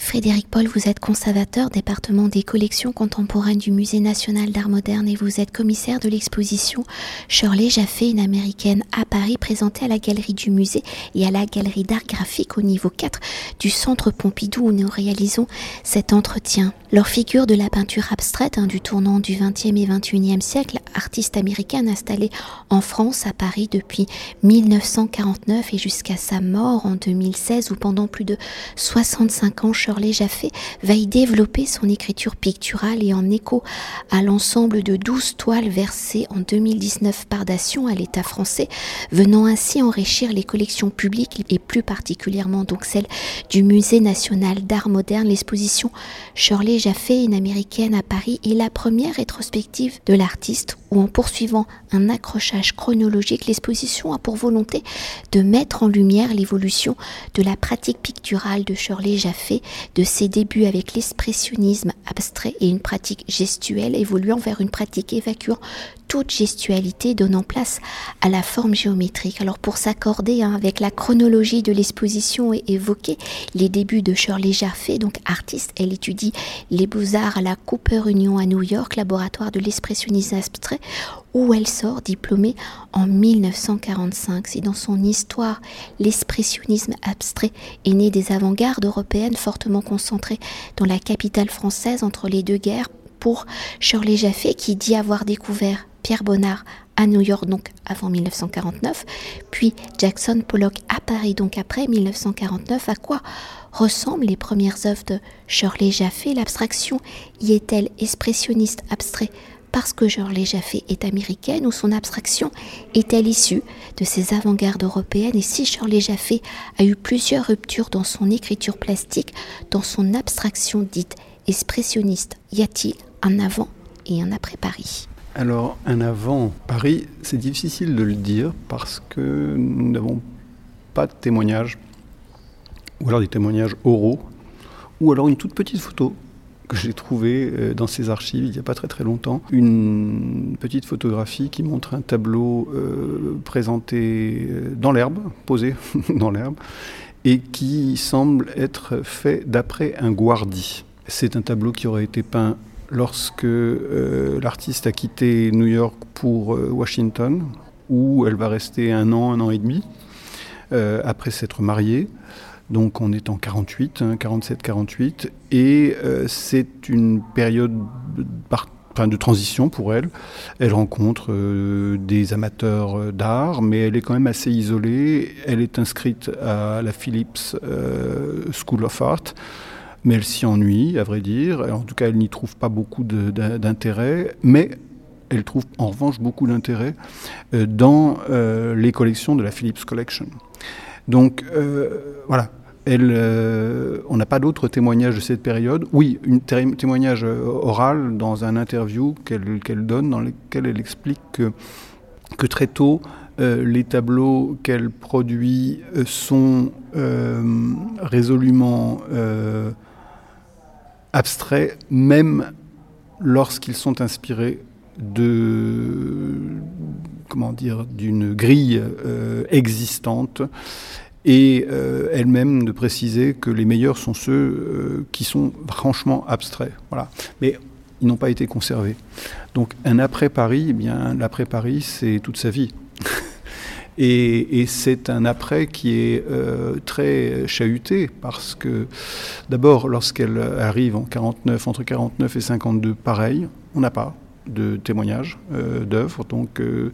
Frédéric Paul, vous êtes conservateur département des collections contemporaines du Musée national d'art moderne et vous êtes commissaire de l'exposition Shirley Jaffé, une américaine à Paris, présentée à la galerie du musée et à la galerie d'art graphique au niveau 4 du centre Pompidou où nous réalisons cet entretien. Leur figure de la peinture abstraite hein, du tournant du 20e et 21e siècle, artiste américaine installée en France à Paris depuis 1949 et jusqu'à sa mort en 2016 où pendant plus de 65 ans Shirley Jaffé va y développer son écriture picturale et en écho à l'ensemble de 12 toiles versées en 2019 par Dation à l'État français, venant ainsi enrichir les collections publiques et plus particulièrement donc celle du Musée national d'art moderne. L'exposition Shirley Jaffé, une américaine à Paris, est la première rétrospective de l'artiste où en poursuivant un accrochage chronologique, l'exposition a pour volonté de mettre en lumière l'évolution de la pratique picturale de Shirley Jaffé, de ses débuts avec l'expressionnisme abstrait et une pratique gestuelle évoluant vers une pratique évacuant toute gestualité donnant place à la forme géométrique. Alors pour s'accorder hein, avec la chronologie de l'exposition et évoquer les débuts de Shirley Jaffé, donc artiste, elle étudie les beaux-arts à la Cooper Union à New York, laboratoire de l'expressionnisme abstrait, où elle sort diplômée en 1945. C'est dans son histoire, l'expressionnisme abstrait est né des avant-gardes européennes fortement concentrées dans la capitale française entre les deux guerres pour Shirley Jaffé qui dit avoir découvert Pierre Bonnard à New York, donc avant 1949, puis Jackson Pollock à Paris, donc après 1949. À quoi ressemblent les premières œuvres de Shirley Jaffé? L'abstraction y est-elle expressionniste abstrait parce que Shirley Jaffé est américaine ou son abstraction est-elle issue de ces avant-gardes européennes? Et si Shirley Jaffé a eu plusieurs ruptures dans son écriture plastique, dans son abstraction dite expressionniste, y a-t-il un avant et un après Paris? Alors, un avant Paris, c'est difficile de le dire parce que nous n'avons pas de témoignages, ou alors des témoignages oraux, ou alors une toute petite photo que j'ai trouvée euh, dans ces archives il n'y a pas très très longtemps. Une petite photographie qui montre un tableau euh, présenté euh, dans l'herbe, posé dans l'herbe, et qui semble être fait d'après un guardi. C'est un tableau qui aurait été peint lorsque euh, l'artiste a quitté New York pour euh, Washington, où elle va rester un an, un an et demi, euh, après s'être mariée. Donc on est en 48, 47-48, hein, et c'est une période de transition pour elle. Elle rencontre des amateurs d'art, mais elle est quand même assez isolée. Elle est inscrite à la Phillips School of Art mais elle s'y ennuie, à vrai dire. En tout cas, elle n'y trouve pas beaucoup d'intérêt, mais elle trouve en revanche beaucoup d'intérêt euh, dans euh, les collections de la Philips Collection. Donc euh, voilà, on n'a pas d'autres témoignages de cette période. Oui, un témoignage oral dans un interview qu'elle donne dans lequel elle explique que, que très tôt, les tableaux qu'elle produit sont résolument abstraits, même lorsqu'ils sont inspirés de comment dire d'une grille euh, existante et euh, elle-même de préciser que les meilleurs sont ceux euh, qui sont franchement abstraits. Voilà. Mais ils n'ont pas été conservés. Donc un après Paris, eh bien l'après Paris, c'est toute sa vie. Et, c'est un après qui est euh, très chahuté parce que d'abord, lorsqu'elle arrive en 49, entre 49 et 52, pareil, on n'a pas de témoignages euh, d'œuvres. Donc, euh,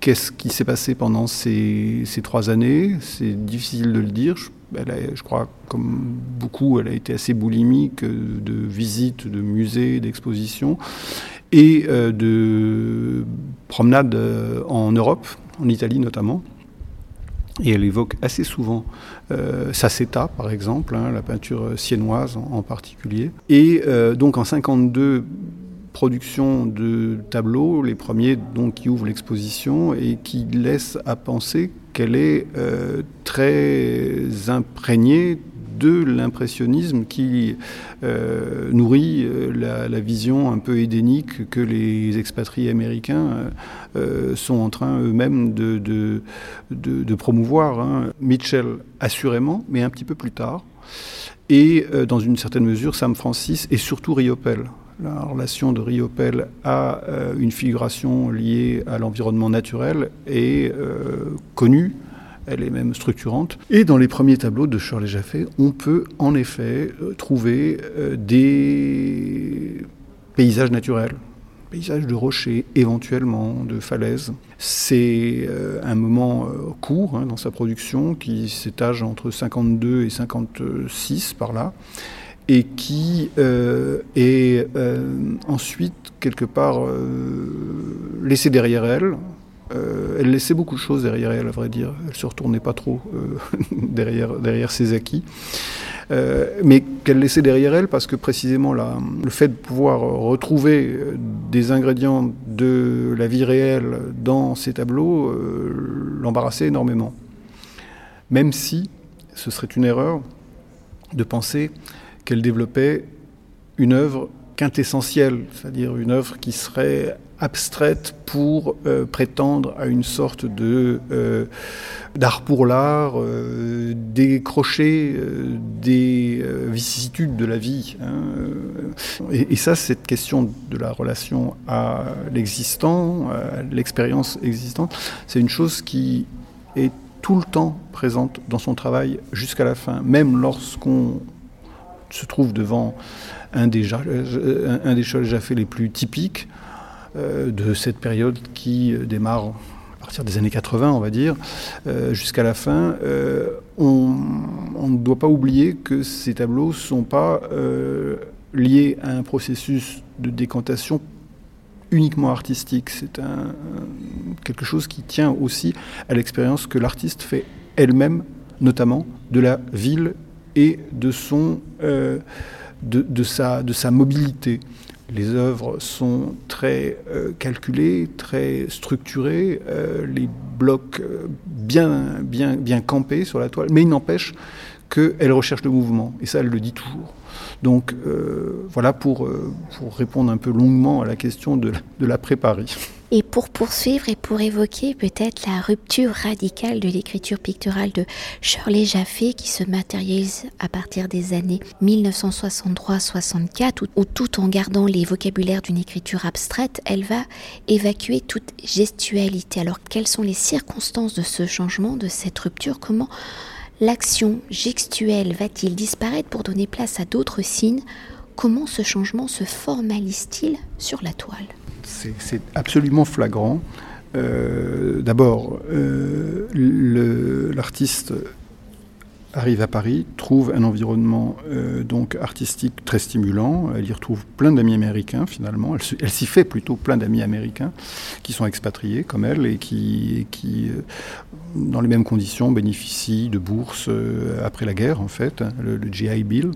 qu'est-ce qui s'est passé pendant ces, trois années? C'est difficile de le dire. Je crois, comme beaucoup, elle a été assez boulimique de visites de musées, d'expositions et de promenades en Europe en Italie notamment. Et elle évoque assez souvent euh, par exemple, hein, la peinture siennoise en, particulier. Et euh, donc en 52, production de tableaux, les premiers donc, qui ouvrent l'exposition et qui laissent à penser qu'elle est euh, très imprégnée de l'impressionnisme qui nourrit la, vision un peu édénique que les expatriés américains sont en train eux-mêmes de, promouvoir. Hein. Mitchell, assurément, mais un petit peu plus tard. Et dans une certaine mesure, Sam Francis et surtout Riopel. La relation de Riopel à euh, une figuration liée à l'environnement naturel est euh, connue, elle est même structurante. Et dans les premiers tableaux de Shirley Jaffé, on peut en effet euh, trouver des paysages naturels, paysages de rochers, éventuellement de falaises. C'est un moment court hein, dans sa production qui s'étage entre 52 et 56 par là et qui euh, est euh, ensuite quelque part euh, laissée derrière elle. Elle laissait beaucoup de choses derrière elle, à vrai dire. Elle se retournait pas trop derrière, derrière ses acquis. mais qu'elle laissait derrière elle parce que précisément le fait de pouvoir retrouver des ingrédients de la vie réelle dans ces tableaux l'embarrassait énormément. Même si ce serait une erreur de penser qu'elle développait une œuvre quintessentielle, c'est-à-dire une œuvre qui serait abstraite pour euh, prétendre à une sorte de euh, d'art pour l'art, euh, décrocher des vicissitudes de la vie. Hein, et, ça, cette question de la relation à l'existant, à l'expérience existante, c'est une chose qui est tout le temps présente dans son travail jusqu'à la fin, même lorsqu'on se trouve devant un des, un des fait les plus typiques de cette période qui euh, démarre à partir des années 80, on va dire, jusqu'à la fin. on, ne doit pas oublier que ces tableaux ne sont pas liés à un processus de décantation uniquement artistique. C'est un, quelque chose qui tient aussi à l'expérience que l'artiste fait elle-même, notamment de la ville et de, son, euh, de, sa, de sa mobilité. Les œuvres sont très euh, calculées, très structurées, euh, les blocs bien, bien, bien campés sur la toile, mais il n'empêche qu'elle recherche le mouvement, et ça elle le dit toujours. Donc voilà pour, pour répondre un peu longuement à la question de, de l'après-Paris. Et pour poursuivre et pour évoquer peut-être la rupture radicale de l'écriture picturale de Shirley Jaffé qui se matérialise à partir des années 1963-64 où, tout en gardant les vocabulaires d'une écriture abstraite, elle va évacuer toute gestualité. Alors quelles sont les circonstances de ce changement, de cette rupture? Comment l'action gestuelle va-t-il disparaître pour donner place à d'autres signes? Comment ce changement se formalise-t-il sur la toile? C'est absolument flagrant. Euh, d'abord, euh, l'artiste arrive à Paris, trouve un environnement euh, donc artistique très stimulant. Elle y retrouve plein d'amis américains finalement. Elle, s'y fait plutôt plein d'amis américains qui sont expatriés comme elle et qui, dans les mêmes conditions, bénéficient de bourses après la guerre en fait, le, le GI Bill.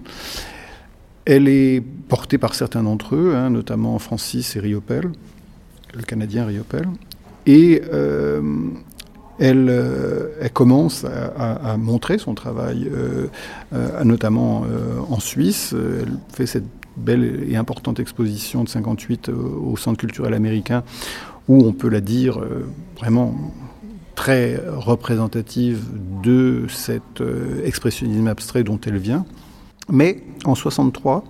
Elle est portée par certains d'entre eux, hein, notamment Francis et Riopel, le Canadien Riopel. Et euh, euh, elle, commence à, montrer son travail, euh, notamment en Suisse. Elle fait cette belle et importante exposition de 58 au Centre culturel américain, où on peut la dire vraiment très représentative de cet expressionnisme abstrait dont elle vient. Mais en 63,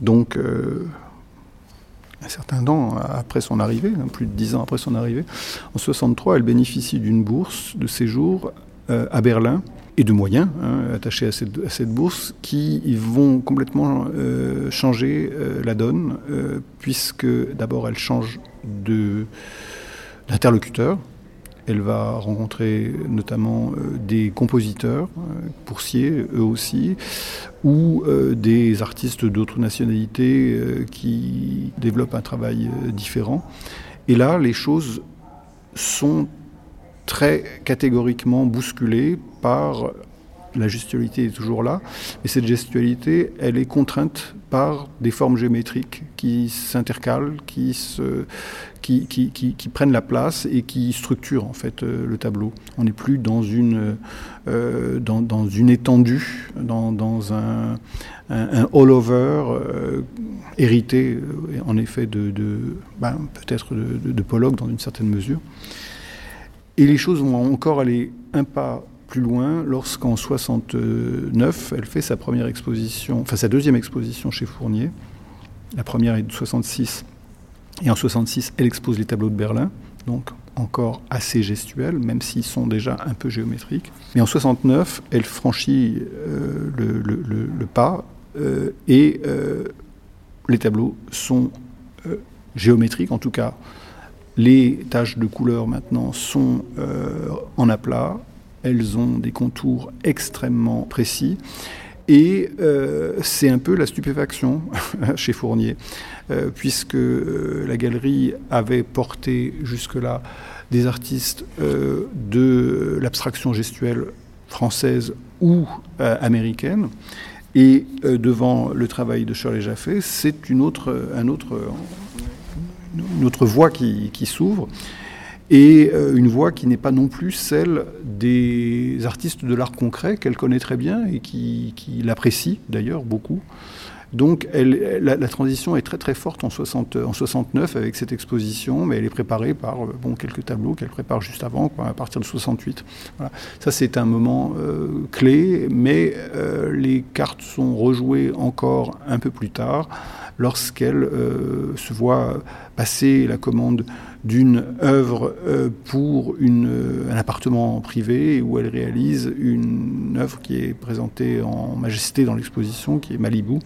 donc euh, un certain temps après son arrivée, hein, plus de dix ans après son arrivée, en 63, elle bénéficie d'une bourse de séjour euh, à Berlin et de moyens hein, attachés à cette, bourse qui vont complètement euh, changer la donne, puisque d'abord elle change d'interlocuteur. Elle va rencontrer notamment euh, des compositeurs, euh, Pourcier, eux aussi, ou euh, des artistes d'autres nationalités qui développent un travail différent. Et là, les choses sont très catégoriquement bousculées par la gestualité est toujours là, mais cette gestualité, elle est contrainte par des formes géométriques qui s'intercalent, qui, prennent la place et qui structurent en fait euh, le tableau. On n'est plus dans une, euh, étendue, dans, un, un, all-over euh, hérité en effet de, de ben, peut-être de, de Pollock dans une certaine mesure. Et les choses vont encore aller un pas plus loin lorsqu'en 69, elle fait sa première exposition, enfin sa deuxième exposition chez Fournier. La première est de 66. Et en 66, elle expose les tableaux de Berlin, donc encore assez gestuels, même s'ils sont déjà un peu géométriques. Mais en 69, elle franchit euh, le, pas euh, et euh, les tableaux sont géométriques, en tout cas. Les taches de couleur maintenant sont en aplat, elles ont des contours extrêmement précis. Et euh, c'est un peu la stupéfaction chez Fournier, euh, puisque euh, la galerie avait porté jusque-là des artistes de l'abstraction gestuelle française ou américaine. Et devant le travail de Shirley Jaffé, c'est une autre, un voie qui s'ouvre et euh, une voix qui n'est pas non plus celle des artistes de l'art concret qu'elle connaît très bien et qui, qui l'apprécie d'ailleurs beaucoup. Donc la, transition est très très forte en, 60, en 69 avec cette exposition, mais elle est préparée par euh, bon, quelques tableaux qu'elle prépare juste avant, à partir de 68. Voilà. Ça c'est un moment euh, clé, mais les cartes sont rejouées encore un peu plus tard lorsqu'elle se voit passer la commande d'une œuvre euh, pour euh, un appartement privé où elle réalise une œuvre qui est présentée en majesté dans l'exposition, qui est Malibu,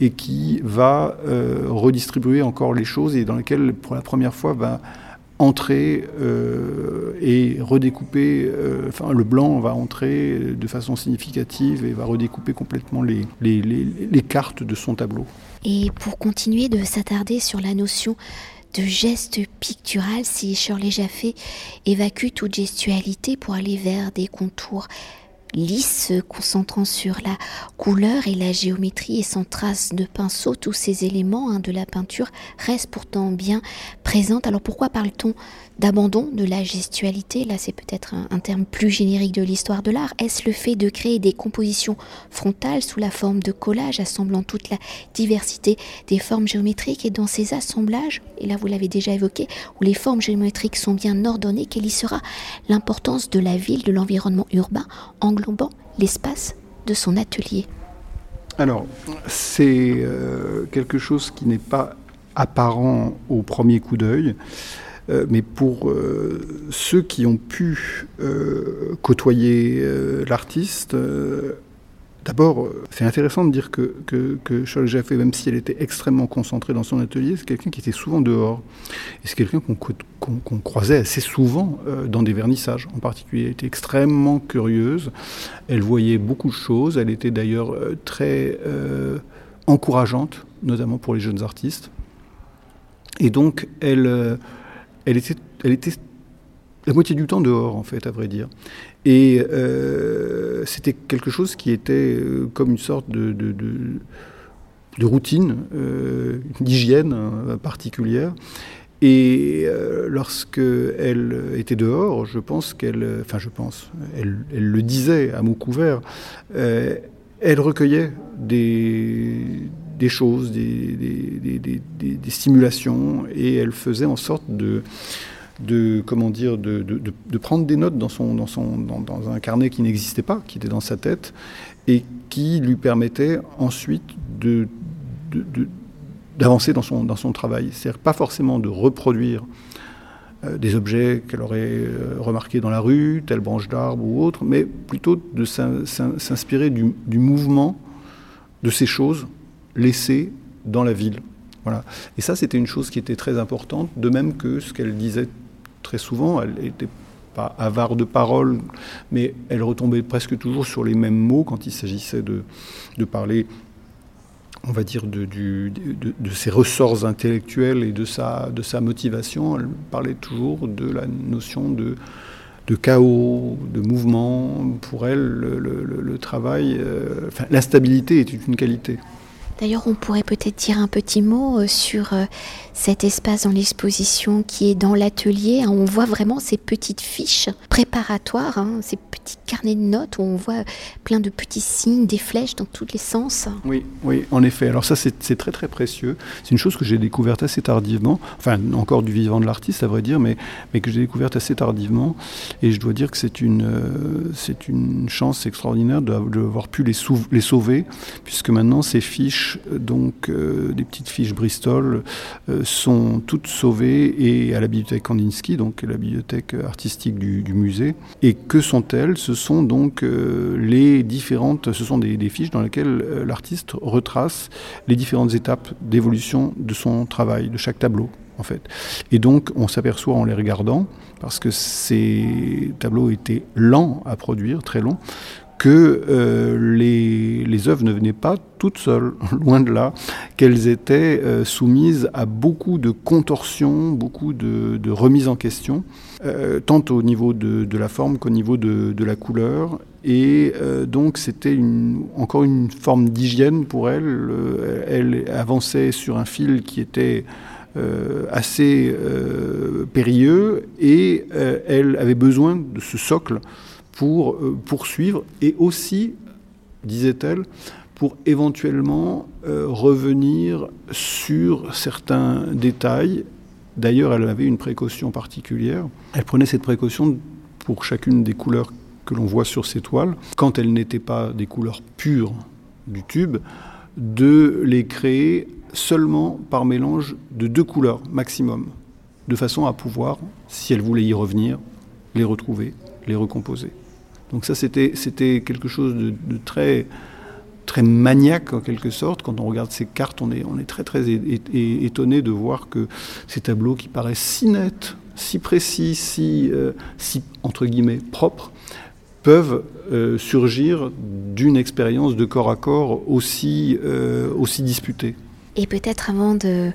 et qui va euh, redistribuer encore les choses et dans laquelle, pour la première fois, va entrer et redécouper, enfin le blanc va entrer de façon significative et va redécouper complètement les, les, les, les cartes de son tableau. Et pour continuer de s'attarder sur la notion de gestes pictural si Shirley Jaffé évacue toute gestualité pour aller vers des contours lisses, concentrant sur la couleur et la géométrie et sans trace de pinceau, tous ces éléments hein, de la peinture restent pourtant bien présents. Alors pourquoi parle-t-on d'abandon de la gestualité, là c'est peut-être un, terme plus générique de l'histoire de l'art, est-ce le fait de créer des compositions frontales sous la forme de collage assemblant toute la diversité des formes géométriques et dans ces assemblages, et là vous l'avez déjà évoqué, où les formes géométriques sont bien ordonnées, quelle y sera l'importance de la ville, de l'environnement urbain, englobant l'espace de son atelier? Alors, c'est euh, quelque chose qui n'est pas apparent au premier coup d'œil. Euh, mais pour euh, ceux qui ont pu euh, côtoyer l'artiste, D'abord, c'est intéressant de dire que, que Jaffé, même si elle était extrêmement concentrée dans son atelier, c'est quelqu'un qui était souvent dehors. Et c'est quelqu'un qu'on croisait assez souvent dans des vernissages. En particulier, elle était extrêmement curieuse. Elle voyait beaucoup de choses. Elle était d'ailleurs très encourageante, notamment pour les jeunes artistes. Et donc, elle elle était, la moitié du temps dehors, en fait, à vrai dire. Et euh, c'était quelque chose qui était euh, comme une sorte de, routine, euh, d'hygiène hein, particulière. Et lorsque elle était dehors, je pense qu'elle, enfin je pense, elle, le disait à mots couverts, elle recueillait des, des choses, des, stimulations, et elle faisait en sorte de, comment dire, de, prendre des notes dans, son, dans, son, dans, un carnet qui n'existait pas, qui était dans sa tête, et qui lui permettait ensuite d'avancer dans son, dans son travail. C'est-à-dire pas forcément de reproduire euh, des objets qu'elle aurait euh, remarqués dans la rue, telle branche d'arbre ou autre, mais plutôt de s'inspirer du, du mouvement de ces choses laissée dans la ville. Voilà. Et ça, c'était une chose qui était très importante, de même que ce qu'elle disait très souvent, elle n'était pas avare de paroles, mais elle retombait presque toujours sur les mêmes mots quand il s'agissait de, de, parler, on va dire, de, du, de, de, ses ressorts intellectuels et de sa, de sa motivation. Elle parlait toujours de la notion de de chaos, de mouvement. Pour elle, le, travail, l'instabilité est une qualité. D'ailleurs, on pourrait peut-être dire un petit mot sur cet espace dans l'exposition qui est dans l'atelier. Hein, on voit vraiment ces petites fiches préparatoires, hein, ces petits carnets de notes où on voit plein de petits signes, des flèches dans tous les sens. Oui, oui, en effet. Alors ça, c'est très très précieux. C'est une chose que j'ai découverte assez tardivement, enfin encore du vivant de l'artiste à vrai dire, mais, que j'ai découverte assez tardivement. Et je dois dire que c'est une, euh, une chance extraordinaire d'avoir pu les sauver, puisque maintenant ces fiches, donc euh, des petites fiches Bristol, euh, sont toutes sauvées et à la bibliothèque Kandinsky, donc la bibliothèque artistique du, musée. Et que sont-elles? Ce sont donc euh, les différentes, ce sont des, fiches dans lesquelles l'artiste retrace les différentes étapes d'évolution de son travail, de chaque tableau. En fait. Et donc, on s'aperçoit en les regardant, parce que ces tableaux étaient lents à produire, très longs, que euh, les, les, œuvres ne venaient pas toutes seules, loin de là, qu'elles étaient euh, soumises à beaucoup de contorsions, beaucoup de, de remises en question, euh, tant au niveau de, de la forme qu'au niveau de, de, la couleur. Et donc c'était encore une forme d'hygiène pour elle. elle avançait sur un fil qui était assez périlleux et elle avait besoin de ce socle pour euh, poursuivre et aussi, disait-elle, pour éventuellement euh, revenir sur certains détails. D'ailleurs, elle avait une précaution particulière. Elle prenait cette précaution pour chacune des couleurs que l'on voit sur ces toiles, quand elles n'étaient pas des couleurs pures du tube, de les créer seulement par mélange de deux couleurs maximum, de façon à pouvoir, si elle voulait y revenir, les retrouver, les recomposer. Donc ça, c'était, quelque chose de, très, très maniaque en quelque sorte. Quand on regarde ces cartes, on est, on est très très étonné de voir que ces tableaux qui paraissent si nets, si précis, si, euh, si entre guillemets propres, peuvent euh, surgir d'une expérience de corps à corps aussi, euh, aussi disputée. Et peut-être avant de,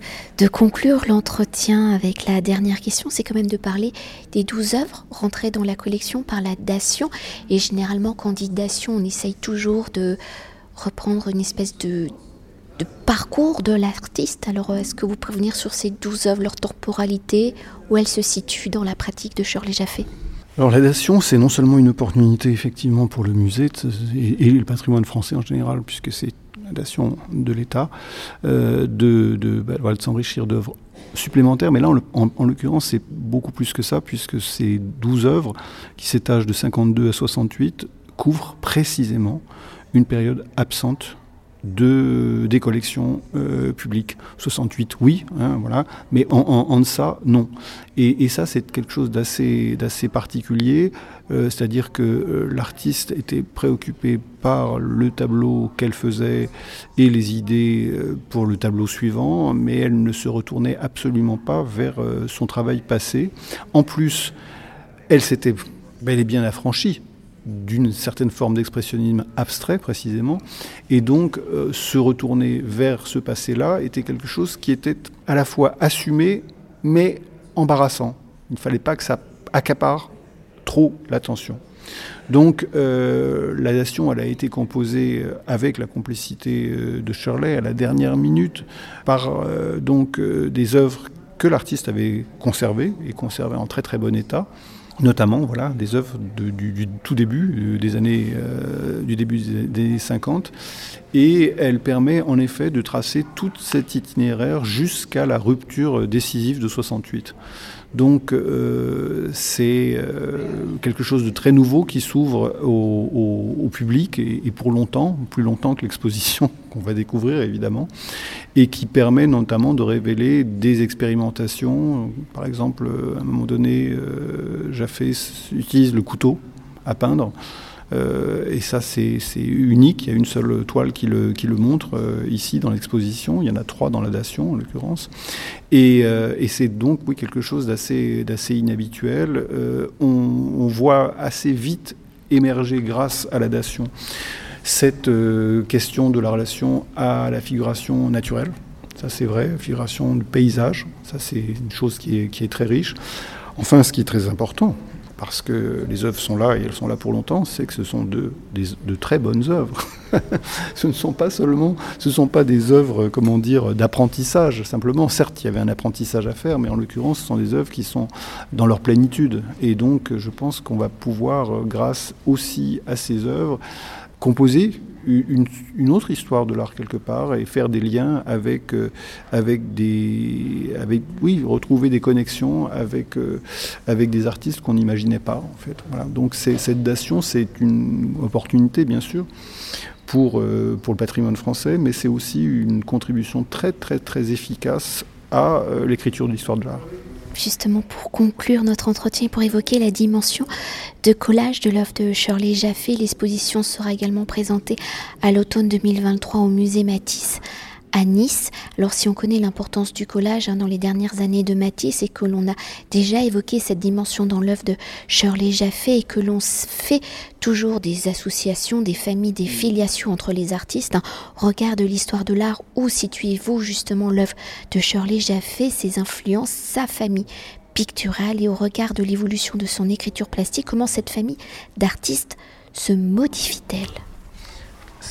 conclure l'entretien avec la dernière question, c'est quand même de parler des douze œuvres rentrées dans la collection par la dation. Et généralement, quand on dit dation, on essaye toujours de reprendre une espèce de, parcours de l'artiste. Alors, est-ce que vous pouvez venir sur ces douze œuvres, leur temporalité, où elles se situent dans la pratique de Shirley Jaffé? Alors la dation, c'est non seulement une opportunité effectivement pour le musée et, le patrimoine français en général, puisque c'est de l'État, euh, bah, de s'enrichir d'œuvres supplémentaires. Mais là, en, l'occurrence, c'est beaucoup plus que ça, puisque ces 12 œuvres, qui s'étagent de 52 à 68, couvrent précisément une période absente de, des collections euh, publiques. 68, oui, hein, voilà, mais en, en, deçà, non. Et, ça, c'est quelque chose d'assez, particulier, euh, c'est-à-dire que euh, l'artiste était préoccupé par le tableau qu'elle faisait et les idées pour le tableau suivant, mais elle ne se retournait absolument pas vers son travail passé. En plus, elle s'était bien affranchie d'une certaine forme d'expressionnisme abstrait précisément, et donc euh, se retourner vers ce passé-là était quelque chose qui était à la fois assumé mais embarrassant. Il ne fallait pas que ça accapare trop l'attention. Donc euh, la nation, elle a été composée euh, avec la complicité de Shirley à la dernière minute par donc des œuvres que l'artiste avait conservées et conservées en très très bon état notamment voilà, des œuvres du, tout début, euh, des années, euh, du début des années 50. Et elle permet en effet de tracer tout cet itinéraire jusqu'à la rupture décisive de 68. Donc euh, c'est quelque chose de très nouveau qui s'ouvre au, public et, pour longtemps, plus longtemps que l'exposition qu'on va découvrir évidemment, et qui permet notamment de révéler des expérimentations. Par exemple, à un moment donné, euh, Jaffé utilise le couteau à peindre. Euh, et ça, c'est unique. Il y a une seule toile qui le, montre euh, ici dans l'exposition. Il y en a trois dans la dation, en l'occurrence. Et, et c'est donc oui, quelque chose d'assez inhabituel. On, voit assez vite émerger, grâce à la dation, cette euh, question de la relation à la figuration naturelle. Ça c'est vrai, figuration de paysage, ça c'est une chose qui est, très riche. Enfin, ce qui est très important, parce que les œuvres sont là et elles sont là pour longtemps, c'est que ce sont de, très bonnes œuvres. ce ne sont pas seulement, ce sont pas des œuvres, comment dire, d'apprentissage simplement. Certes, il y avait un apprentissage à faire, mais en l'occurrence, ce sont des œuvres qui sont dans leur plénitude. Et donc, je pense qu'on va pouvoir, grâce aussi à ces œuvres, composer une, autre histoire de l'art quelque part et faire des liens avec, euh, avec des. Avec, oui, retrouver des connexions avec, euh, avec des artistes qu'on n'imaginait pas, en fait. Donc cette dation, c'est une opportunité, bien sûr, pour, euh, pour le patrimoine français, mais c'est aussi une contribution très, très, très efficace à l'écriture de l'histoire de l'art justement pour conclure notre entretien, pour évoquer la dimension de collage de l'œuvre de Shirley Jaffe. L'exposition sera également présentée à l'automne 2023 au musée Matisse à Nice. Alors si on connaît l'importance du collage hein, dans les dernières années de Matisse et que l'on a déjà évoqué cette dimension dans l'œuvre de Shirley Jaffe et que l'on fait toujours des associations, des familles, des filiations entre les artistes, hein, regard de l'histoire de l'art, où situez-vous justement l'œuvre de Shirley Jaffe, ses influences, sa famille picturale et au regard de l'évolution de son écriture plastique, comment cette famille d'artistes se modifie-t-elle?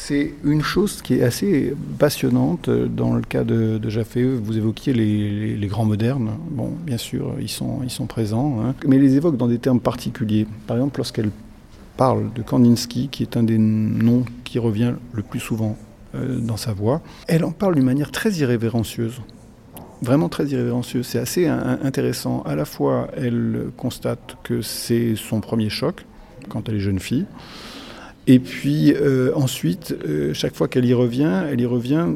C'est une chose qui est assez passionnante dans le cas de, de Jaffe. Vous évoquiez les, grands modernes. Bon, bien sûr, ils sont, ils sont présents, hein. mais les évoque dans des termes particuliers. Par exemple, lorsqu'elle parle de Kandinsky, qui est un des noms qui revient le plus souvent euh, dans sa voix, elle en parle d'une manière très irrévérencieuse. Vraiment très irrévérencieuse. C'est assez intéressant. À la fois, elle constate que c'est son premier choc quand elle est jeune fille. Et puis euh, ensuite, euh, chaque fois qu'elle y revient, elle y revient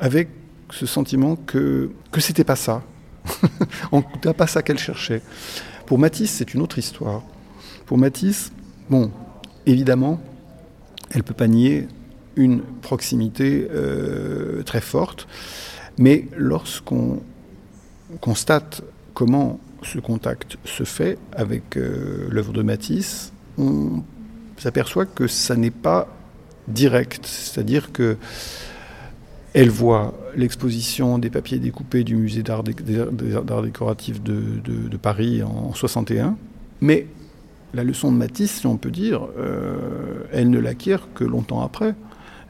avec ce sentiment que, que c'était pas ça. en tout cas, pas ça qu'elle cherchait. Pour Matisse, c'est une autre histoire. Pour Matisse, bon, évidemment, elle peut pas nier une proximité euh, très forte, mais lorsqu'on constate comment ce contact se fait avec l'œuvre de Matisse, on s'aperçoit que ça n'est pas direct, c'est-à-dire que elle voit l'exposition des papiers découpés du musée d'art décoratif de, Paris en 61, mais la leçon de Matisse, si on peut dire, euh, elle ne l'acquiert que longtemps après.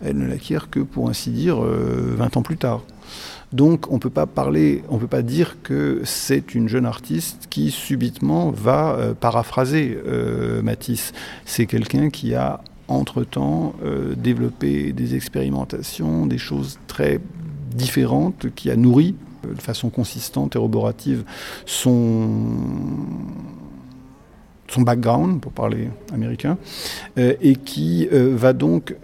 Elle ne l'acquiert que, pour ainsi dire, 20 euh, ans plus tard. Donc on peut pas parler, on peut pas dire que c'est une jeune artiste qui subitement va euh, paraphraser euh, Matisse. C'est quelqu'un qui a entre-temps euh, développé des expérimentations, des choses très différentes, qui a nourri de façon consistante et roborative son background, pour parler américain, et qui va donc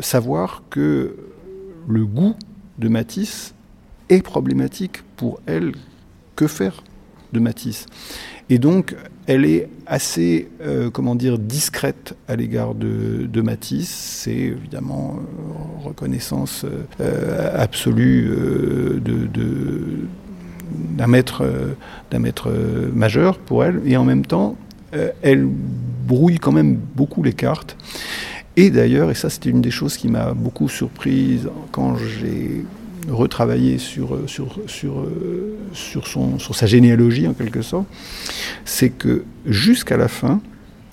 savoir que le goût de Matisse est problématique pour elle. Que faire de Matisse? Et donc, elle est assez, euh, comment dire, discrète à l'égard de, Matisse. C'est évidemment euh, reconnaissance euh, absolue de, d'un maître, d'un maître majeur pour elle. Et en même temps, elle brouille quand même beaucoup les cartes. Et d'ailleurs, et ça c'était une des choses qui m'a beaucoup surprise quand j'ai retravaillé sur, sur, sur, sur, son, sur sa généalogie en quelque sorte, c'est que jusqu'à la fin,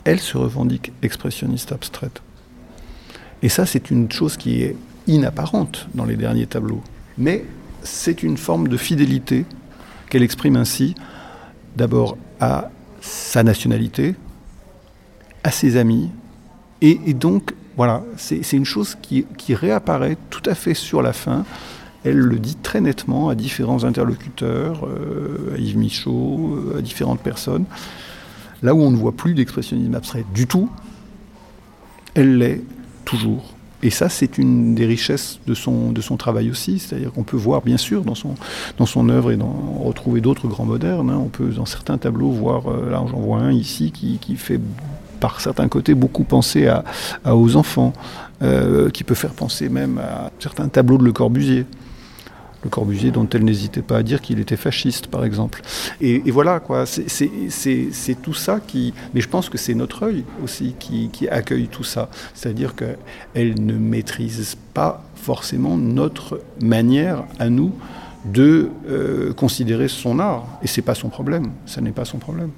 elle se revendique expressionniste abstraite. Et ça c'est une chose qui est inapparente dans les derniers tableaux. Mais c'est une forme de fidélité qu'elle exprime ainsi, d'abord à sa nationalité, à ses amis, et, donc, voilà, c'est une chose qui, réapparaît tout à fait sur la fin. Elle le dit très nettement à différents interlocuteurs, euh, à Yves Michaud, euh, à différentes personnes. Là où on ne voit plus d'expressionnisme abstrait du tout, elle l'est toujours. Et ça, c'est une des richesses de son, travail aussi. C'est-à-dire qu'on peut voir, bien sûr, dans son, œuvre et retrouver d'autres grands modernes. Hein. On peut, dans certains tableaux, voir, euh, là j'en vois un ici, qui fait par certains côtés beaucoup penser à, aux enfants, euh, qui peut faire penser même à certains tableaux de Le Corbusier. Le Corbusier dont elle n'hésitait pas à dire qu'il était fasciste, par exemple. Et, voilà, quoi. C'est tout ça qui. Mais je pense que c'est notre œil aussi qui, qui accueille tout ça. C'est-à-dire qu'elle ne maîtrise pas forcément notre manière à nous de euh, considérer son art. Et c'est pas son problème, ça n'est pas son problème.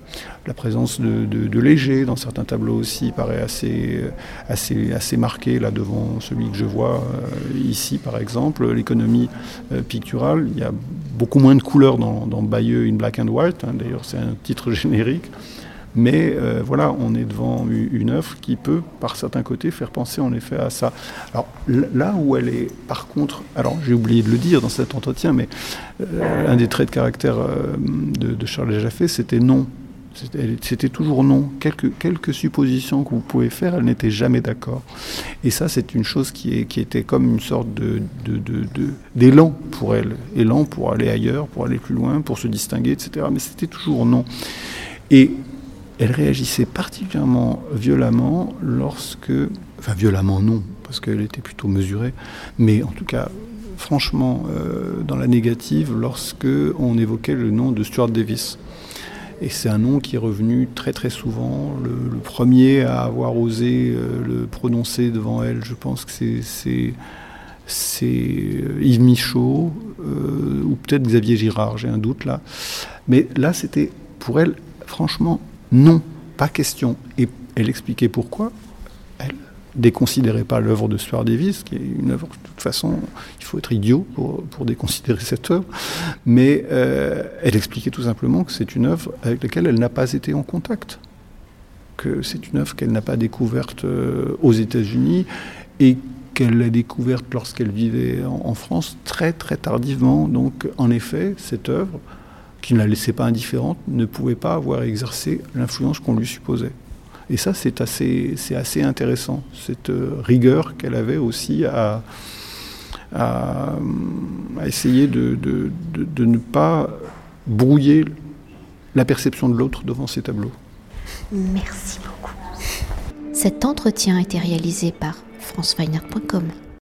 La présence de, Léger dans certains tableaux aussi paraît assez, assez, assez marquée là devant celui que je vois euh, ici par exemple. L'économie euh, picturale, il y a beaucoup moins de couleurs dans, dans Bayeux in Black and White, hein. d'ailleurs c'est un titre générique. Mais euh, voilà, on est devant une œuvre qui peut, par certains côtés, faire penser en effet à ça. Alors là où elle est, par contre, alors j'ai oublié de le dire dans cet entretien, mais euh, un des traits de caractère euh, de, Charles Jaffé, c'était non. C'était toujours non. Quelques, quelques suppositions que vous pouvez faire, elle n'était jamais d'accord. Et ça, c'est une chose qui, est, qui était comme une sorte d'élan de, de, pour elle. Élan pour aller ailleurs, pour aller plus loin, pour se distinguer, etc. Mais c'était toujours non. Et elle réagissait particulièrement violemment lorsque, enfin violemment non, parce qu'elle était plutôt mesurée, mais en tout cas franchement euh, dans la négative lorsque on évoquait le nom de Stuart Davis. Et c'est un nom qui est revenu très très souvent. Le, premier à avoir osé euh, le prononcer devant elle, je pense que c'est euh, Yves Michaud ou peut-être Xavier Girard, j'ai un doute là. Mais là, c'était pour elle, franchement, non, pas question. Et elle expliquait pourquoi. Elle déconsidérait pas l'œuvre de Stuart Davis, qui est une œuvre, de toute façon, il faut être idiot pour, déconsidérer cette œuvre, mais euh, elle expliquait tout simplement que c'est une œuvre avec laquelle elle n'a pas été en contact, que c'est une œuvre qu'elle n'a pas découverte euh, aux États-Unis et qu'elle l'a découverte lorsqu'elle vivait en, France très très tardivement. Donc, en effet, cette œuvre, qui ne la laissait pas indifférente, ne pouvait pas avoir exercé l'influence qu'on lui supposait. Et ça, c'est assez, assez intéressant, cette euh, rigueur qu'elle avait aussi à, essayer de, ne pas brouiller la perception de l'autre devant ses tableaux. Merci beaucoup. Cet entretien a été réalisé par franceweiner.com.